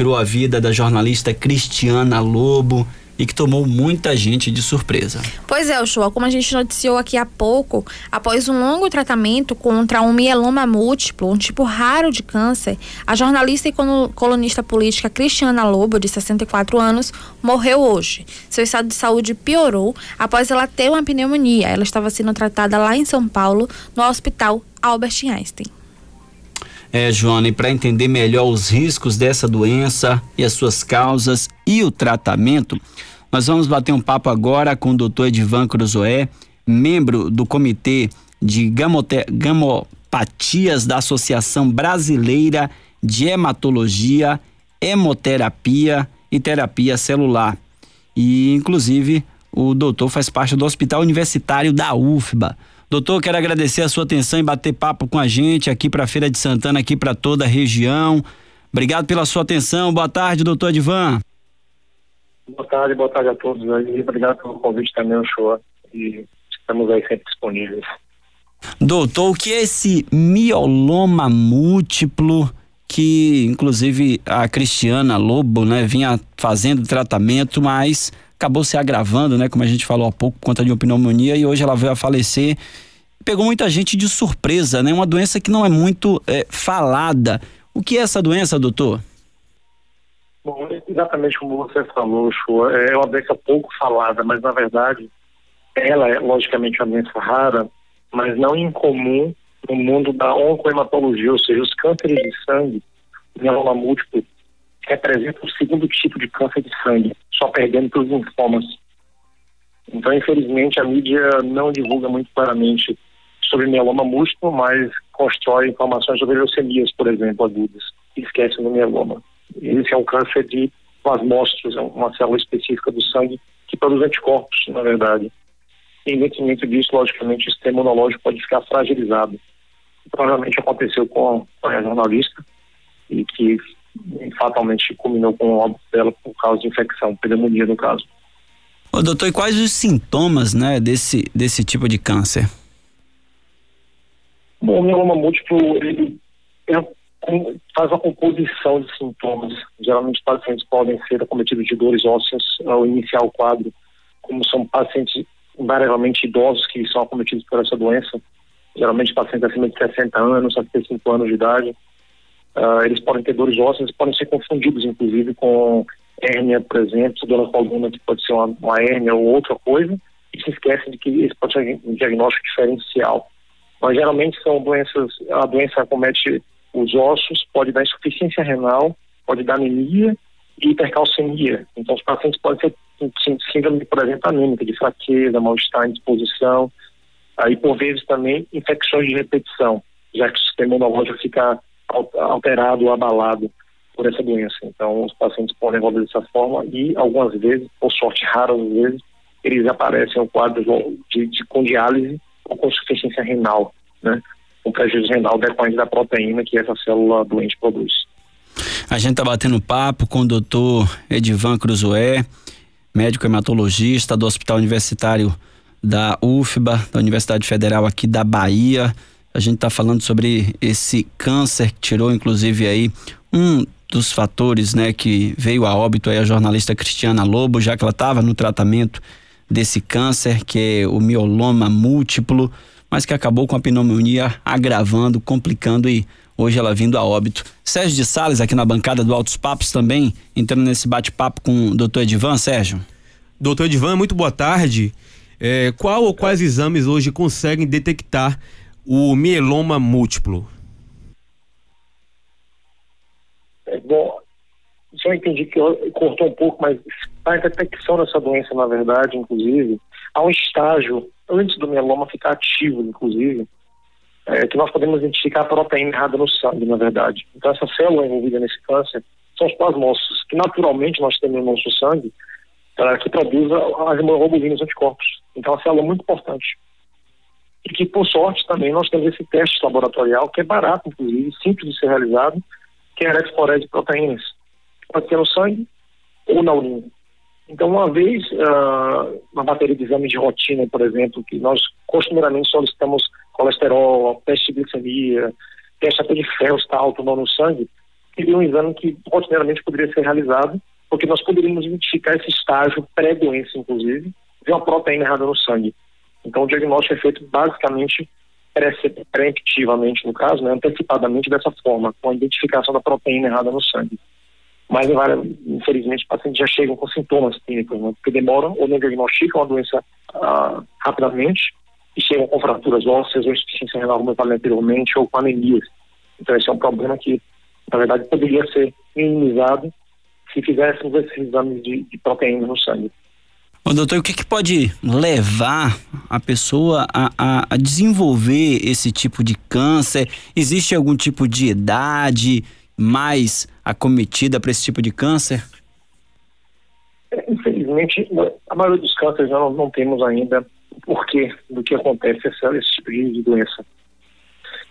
tirou a vida da jornalista Cristiana Lobo e que tomou muita gente de surpresa. Pois é, Ushua, como a gente noticiou aqui há pouco, após um longo tratamento contra um mieloma múltiplo, um tipo raro de câncer, a jornalista e colunista política Cristiana Lobo, de 64 anos, morreu hoje. Seu estado de saúde piorou após ela ter uma pneumonia. Ela estava sendo tratada lá em São Paulo, no Hospital Albert Einstein. É, Joana, e para entender melhor os riscos dessa doença e as suas causas e o tratamento, nós vamos bater um papo agora com o doutor Edivan Cruzoé, membro do Comitê de Gamote, Gamopatias da Associação Brasileira de Hematologia, Hemoterapia e Terapia Celular. E, inclusive, o doutor faz parte do Hospital Universitário da UFBA. Doutor, quero agradecer a sua atenção e bater papo com a gente aqui para a Feira de Santana, aqui para toda a região. Obrigado pela sua atenção. Boa tarde, doutor Edvan. Boa tarde, boa tarde a todos aí. Obrigado pelo convite também, o show. E estamos aí sempre disponíveis. Doutor, o que é esse mioloma múltiplo que, inclusive, a Cristiana Lobo, né, vinha fazendo tratamento, mas acabou se agravando, né, como a gente falou há pouco, por conta de uma pneumonia e hoje ela veio a falecer. Pegou muita gente de surpresa, né? Uma doença que não é muito é, falada. O que é essa doença, doutor? Bom, exatamente como você falou, é uma doença pouco falada, mas na verdade ela é logicamente uma doença rara, mas não incomum no mundo da oncohematologia, ou seja, os cânceres de sangue, mieloma múltiplo, representa o segundo tipo de câncer de sangue, só perdendo para os linfomas. Então, infelizmente, a mídia não divulga muito claramente sobre mieloma múltiplo, mas constrói informações sobre leucemias, por exemplo, agudas, e esquece do mieloma. Esse é um câncer de plasmócitos, é uma célula específica do sangue que produz anticorpos, na verdade. E, independentemente disso, logicamente, o sistema imunológico pode ficar fragilizado. Provavelmente aconteceu com a jornalista e que fatalmente culminou com o óbito dela por causa de infecção, pneumonia no caso. Ô, doutor, e quais os sintomas, né, desse, desse tipo de câncer? Bom, o mieloma múltiplo, ele é, faz uma composição de sintomas. Geralmente, os pacientes podem ser acometidos de dores ósseas ao iniciar o quadro, como são pacientes invariavelmente idosos que são acometidos por essa doença, geralmente pacientes acima de 60 anos, 75 anos de idade, Uh, eles podem ter dores ósseas, podem ser confundidos, inclusive, com hérnia, por exemplo, dor na coluna, que pode ser uma, uma hérnia ou outra coisa, e se esquecem de que esse pode ser um diagnóstico diferencial. Mas geralmente são doenças, a doença acomete os ossos, pode dar insuficiência renal, pode dar anemia e hipercalcemia. Então os pacientes podem ter síndrome, por exemplo, anêmica, de fraqueza, mal-estar, indisposição, aí por vezes também infecções de repetição, já que o sistema imunológico fica alterado abalado por essa doença. Então, os pacientes podem evoluir dessa forma e, algumas vezes, por sorte raras vezes, eles aparecem em quadros de, de, com diálise ou com insuficiência renal, né? Com prejuízo renal decorrente da proteína que essa célula doente produz. A gente está batendo papo com o doutor Edivan Cruzoé, médico hematologista do Hospital Universitário da UFBA, da Universidade Federal aqui da Bahia. A gente está falando sobre esse câncer que tirou, inclusive, aí um dos fatores, né, que veio a óbito aí a jornalista Cristiana Lobo, já que ela estava no tratamento desse câncer, que é o mioloma múltiplo, mas que acabou com a pneumonia agravando, complicando e hoje ela vindo a óbito. Sérgio de Sales aqui na bancada do Altos Papos também, entrando nesse bate-papo com o doutor Edivan, Sérgio. Doutor Edivan, muito boa tarde. É, qual ou quais exames hoje conseguem detectar o mieloma múltiplo? É, bom, só entendi que cortou um pouco, mas a detecção dessa doença, na verdade, inclusive, há um estágio antes do mieloma ficar ativo, inclusive, é, que nós podemos identificar a proteína errada no sangue, na verdade. Então, essa célula envolvida nesse câncer são os plasmócitos, que naturalmente nós temos no nosso sangue, é, que produz as hemoglobinas anticorpos. Então, é uma célula muito importante e que, por sorte, também nós temos esse teste laboratorial, que é barato, inclusive, simples de ser realizado, que é a eletroforese de proteínas. Pode ser no sangue ou na urina. Então, uma vez, uh, uma bateria de exames de rotina, por exemplo, que nós costumeiramente solicitamos colesterol, teste de glicemia, teste até de ferro está alto ou não no sangue, seria um exame que rotineiramente poderia ser realizado, porque nós poderíamos identificar esse estágio pré-doença, inclusive, de uma proteína errada no sangue. Então, o diagnóstico é feito basicamente preemptivamente, no caso, né, antecipadamente dessa forma, com a identificação da proteína errada no sangue. Mas, infelizmente, os pacientes já chegam com sintomas clínicos, né, porque demoram ou não diagnosticam a doença ah, rapidamente e chegam com fraturas ósseas ou insuficiência renal, como eu falei anteriormente, ou com anemias. Então, esse é um problema que, na verdade, poderia ser minimizado se fizéssemos esses exames de, de proteína no sangue. Ô, doutor, o que, que pode levar a pessoa a, a, a, desenvolver esse tipo de câncer? Existe algum tipo de idade mais acometida para esse tipo de câncer? Infelizmente, a maioria dos cânceres nós não, temos ainda o porquê do que acontece esse, esse tipo de doença.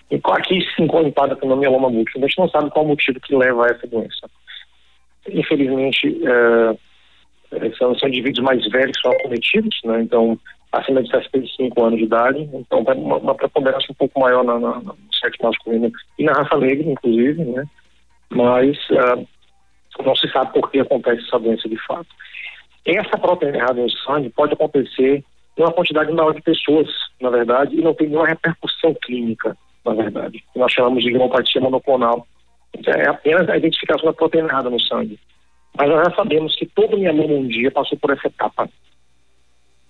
E aqui se encontra com o mieloma múltiplo. A gente não sabe qual o motivo que leva a essa doença. Infelizmente, é, são, são indivíduos mais velhos que são acometidos, né? Então, acima de 65 anos de idade, então vai uma, uma preponderação um pouco maior na, na, no sexo masculino e na raça negra, inclusive, né? Mas uh, não se sabe por que acontece essa doença de fato. Essa proteína errada no sangue pode acontecer em uma quantidade maior de pessoas, na verdade, e não tem nenhuma repercussão clínica, na verdade. Nós chamamos de hemopatia monoclonal. Então, é apenas a identificação da proteína errada no sangue. Mas nós já sabemos que todo mieloma um dia passou por essa etapa.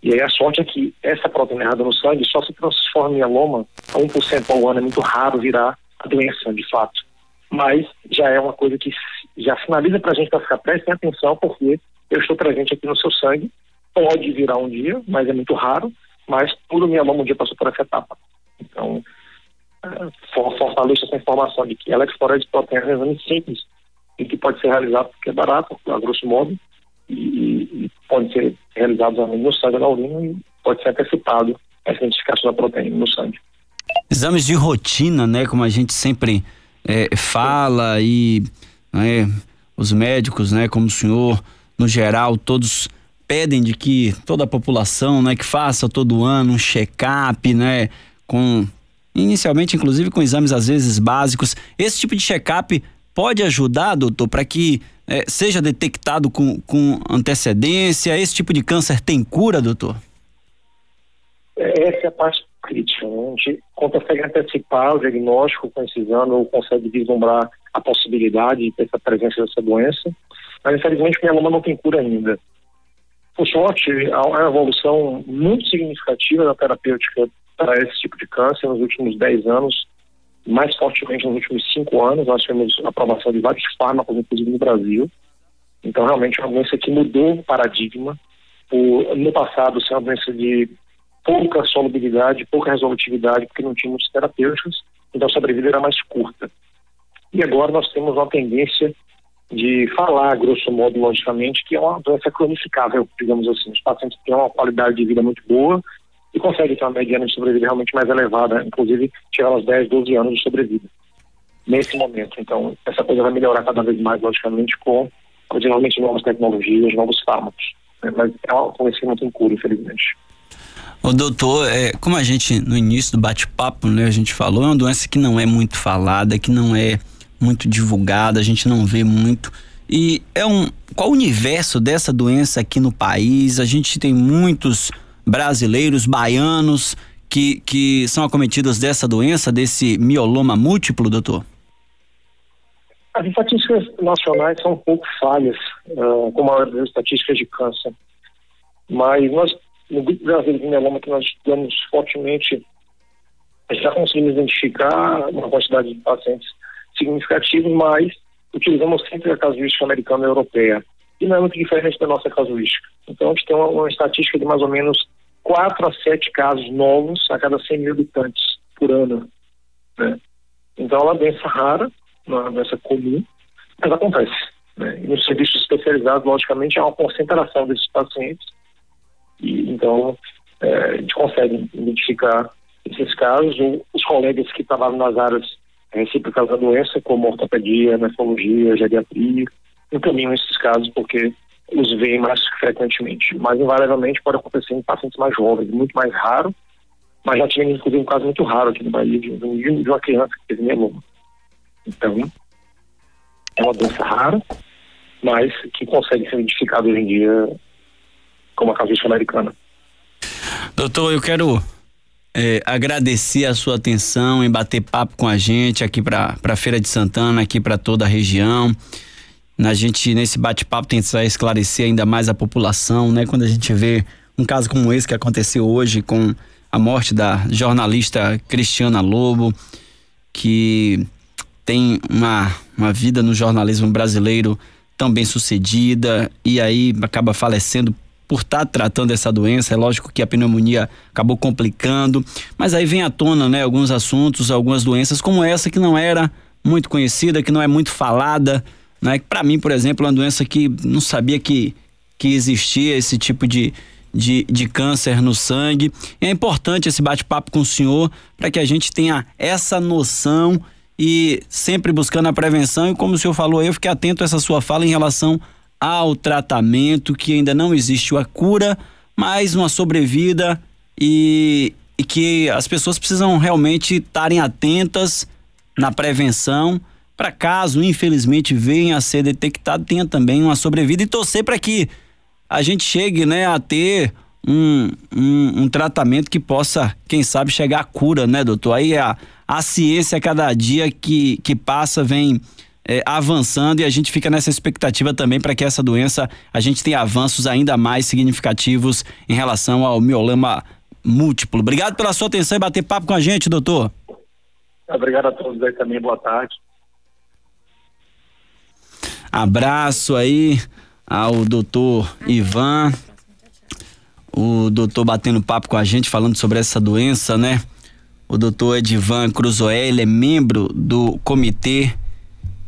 E aí a sorte é que essa proteína errada no sangue só se transforma em mieloma a 1% ao ano, é muito raro virar a doença, de fato. Mas já é uma coisa que já sinaliza para a gente para ficar prestem atenção, porque eu estou presente aqui no seu sangue, pode virar um dia, mas é muito raro, mas todo mieloma um dia passou por essa etapa. Então, é, fortaleça essa informação de que ela é de proteína é simples, e que pode ser realizado porque é barato, a grosso modo, e, e pode ser realizado no sangue na urina e pode ser antecipado essa identificação da proteína no sangue. Exames de rotina, né, como a gente sempre é, fala e né, os médicos, né, como o senhor, no geral, todos pedem de que toda a população, né, que faça todo ano um check-up, né, com inicialmente inclusive com exames às vezes básicos. Esse tipo de check-up pode ajudar, doutor, para que é, seja detectado com, com antecedência? Esse tipo de câncer tem cura, doutor? É, essa é a parte crítica. Né? A gente consegue antecipar o diagnóstico com esse exame ou consegue vislumbrar a possibilidade de ter essa presença dessa doença, mas infelizmente o mieloma não tem cura ainda. Por sorte, há uma evolução muito significativa da terapêutica para esse tipo de câncer nos últimos 10 anos, mais fortemente nos últimos cinco anos. Nós tivemos aprovação de vários fármacos, inclusive no Brasil. Então, realmente, é uma doença que mudou o paradigma. O, no passado, ser uma doença de pouca solubilidade, pouca resolutividade, porque não tínhamos terapêuticos, então a sobrevida era mais curta. E agora nós temos uma tendência de falar, grosso modo, logicamente, que é uma doença cronificável, digamos assim. Os pacientes têm uma qualidade de vida muito boa, e consegue ter uma mediana de sobrevida realmente mais elevada, inclusive chegar aos 10, 12 anos de sobrevida nesse momento. Então, essa coisa vai melhorar cada vez mais, logicamente, com originalmente novas tecnologias, novos fármacos. Né? Mas é um conhecimento em cura, infelizmente. O doutor, é, como a gente no início do bate-papo, né, a gente falou, é uma doença que não é muito falada, que não é muito divulgada, a gente não vê muito. E é um qual o universo dessa doença aqui no país? A gente tem muitos brasileiros, baianos, que, que são acometidos dessa doença, desse mioloma múltiplo, doutor? As estatísticas nacionais são um pouco falhas, uh, como as estatísticas de câncer. Mas nós, no Grupo Brasileiro de Mieloma, que nós estudamos fortemente, já conseguimos identificar uma quantidade de pacientes significativos, mas utilizamos sempre a casuística americana e europeia. E não é muito diferente da nossa casuística. Então, a gente tem uma, uma estatística de mais ou menos 4 a 7 casos novos a cada 100 mil habitantes por ano. Né? Então, é uma doença rara, uma doença comum, mas acontece. Né? E nos serviços especializados, logicamente, há uma concentração desses pacientes. E, então, é, a gente consegue identificar esses casos. Os colegas que trabalham nas áreas recíprocas da doença, como ortopedia, nefrologia, geriatria, encaminham esses casos porque os veem mais frequentemente. Mas, invariavelmente, pode acontecer em pacientes mais jovens, muito mais raro. Mas já tivemos, inclusive, um caso muito raro aqui no Bahia de, de uma criança que teve mieloma. Então, é uma doença rara, mas que consegue ser identificada hoje em dia como a casuística americana. Doutor, eu quero é, agradecer a sua atenção em bater papo com a gente aqui para a Feira de Santana, aqui para toda a região. A gente, nesse bate-papo, tentar esclarecer ainda mais a população, né? Quando a gente vê um caso como esse que aconteceu hoje com a morte da jornalista Cristiana Lobo, que tem uma, uma vida no jornalismo brasileiro tão bem sucedida e aí acaba falecendo por estar tá tratando essa doença. É lógico que a pneumonia acabou complicando, mas aí vem à tona, né, alguns assuntos, algumas doenças como essa que não era muito conhecida, que não é muito falada, né? Para mim, por exemplo, é uma doença que não sabia que que existia esse tipo de, de, de câncer no sangue. E é importante esse bate-papo com o senhor para que a gente tenha essa noção e sempre buscando a prevenção. E como o senhor falou, eu fiquei atento a essa sua fala em relação ao tratamento, que ainda não existe a cura, mas uma sobrevida e, e que as pessoas precisam realmente estarem atentas na prevenção para caso infelizmente venha a ser detectado tenha também uma sobrevida e torcer para que a gente chegue né a ter um, um, um, tratamento que possa quem sabe chegar à cura né doutor aí a, a ciência cada dia que, que passa vem é, avançando e a gente fica nessa expectativa também para que essa doença a gente tenha avanços ainda mais significativos em relação ao miolama múltiplo. Obrigado pela sua atenção e bater papo com a gente, doutor. Obrigado a todos aí também, boa tarde. Abraço aí ao doutor Ivan, o doutor batendo papo com a gente, falando sobre essa doença, né? O doutor Edivan Cruzoé, ele é membro do comitê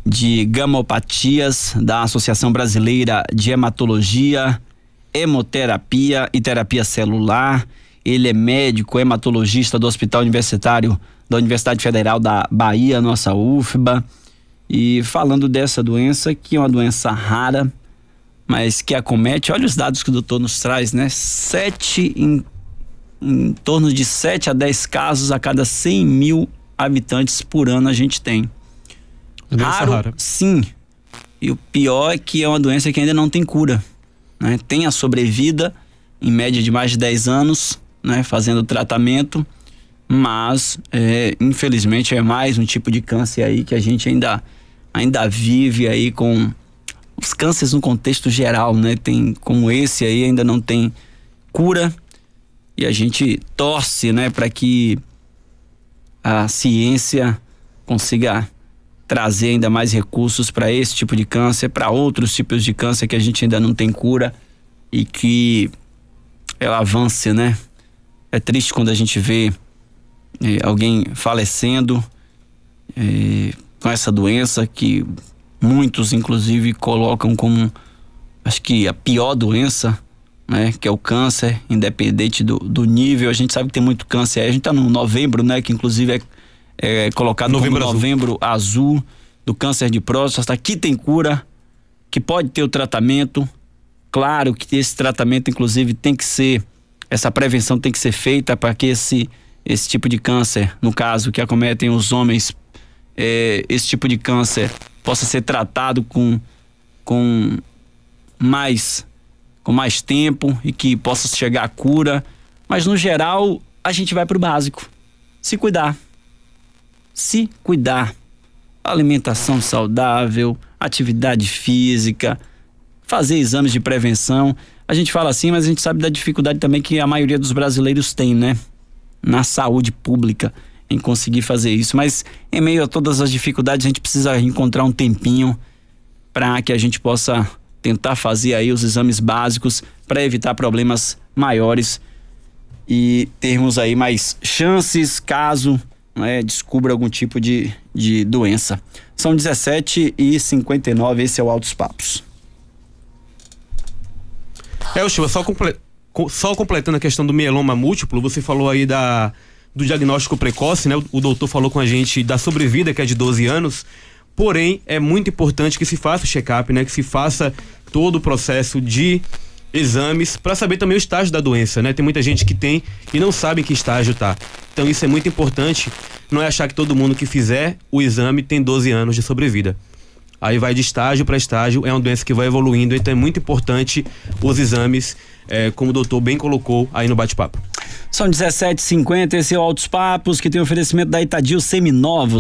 de gamopatias da Associação Brasileira de Hematologia, Hemoterapia e Terapia Celular. Ele é médico hematologista do Hospital Universitário da Universidade Federal da Bahia, nossa UFBA. E falando dessa doença, que é uma doença rara, mas que acomete, olha os dados que o doutor nos traz, né? Sete, em, em torno de 7 a 10 casos a cada 100 mil habitantes por ano a gente tem. Doença raro, rara. sim. E o pior é que é uma doença que ainda não tem cura. Né? Tem a sobrevida, em média de mais de 10 anos, né? fazendo tratamento, mas é, infelizmente é mais um tipo de câncer aí que a gente ainda, ainda vive aí com os cânceres no contexto geral, né? Tem como esse aí ainda não tem cura e a gente torce, né, para que a ciência consiga trazer ainda mais recursos para esse tipo de câncer, para outros tipos de câncer que a gente ainda não tem cura e que ela avance, né? É triste quando a gente vê é, alguém falecendo é, com essa doença que muitos inclusive colocam como acho que a pior doença né que é o câncer independente do, do nível a gente sabe que tem muito câncer a gente está no novembro né que inclusive é é, colocado novembro como azul. novembro azul do câncer de próstata, que tem cura, que pode ter o tratamento. Claro que esse tratamento, inclusive, tem que ser, essa prevenção tem que ser feita para que esse, esse tipo de câncer, no caso que acometem os homens, é, esse tipo de câncer possa ser tratado com, com mais com mais tempo e que possa chegar à cura. Mas no geral, a gente vai para o básico. Se cuidar se cuidar. Alimentação saudável, atividade física, fazer exames de prevenção. A gente fala assim, mas a gente sabe da dificuldade também que a maioria dos brasileiros tem, né? Na saúde pública, em conseguir fazer isso. Mas em meio a todas as dificuldades, a gente precisa encontrar um tempinho para que a gente possa tentar fazer aí os exames básicos para evitar problemas maiores e termos aí mais chances caso né, descubra algum tipo de, de doença. São 17 e 59 esse é o Altos Papos. É, o só, comple só completando a questão do mieloma múltiplo, você falou aí da, do diagnóstico precoce, né? O doutor falou com a gente da sobrevida, que é de 12 anos. Porém, é muito importante que se faça o check-up, né? Que se faça todo o processo de exames para saber também o estágio da doença, né? Tem muita gente que tem e não sabe em que estágio tá. Então isso é muito importante. Não é achar que todo mundo que fizer o exame tem 12 anos de sobrevida. Aí vai de estágio para estágio, é uma doença que vai evoluindo, então é muito importante os exames, é, como o doutor bem colocou aí no bate-papo. São 17h50, esse é o Altos Papos, que tem oferecimento da Itadil Seminovos.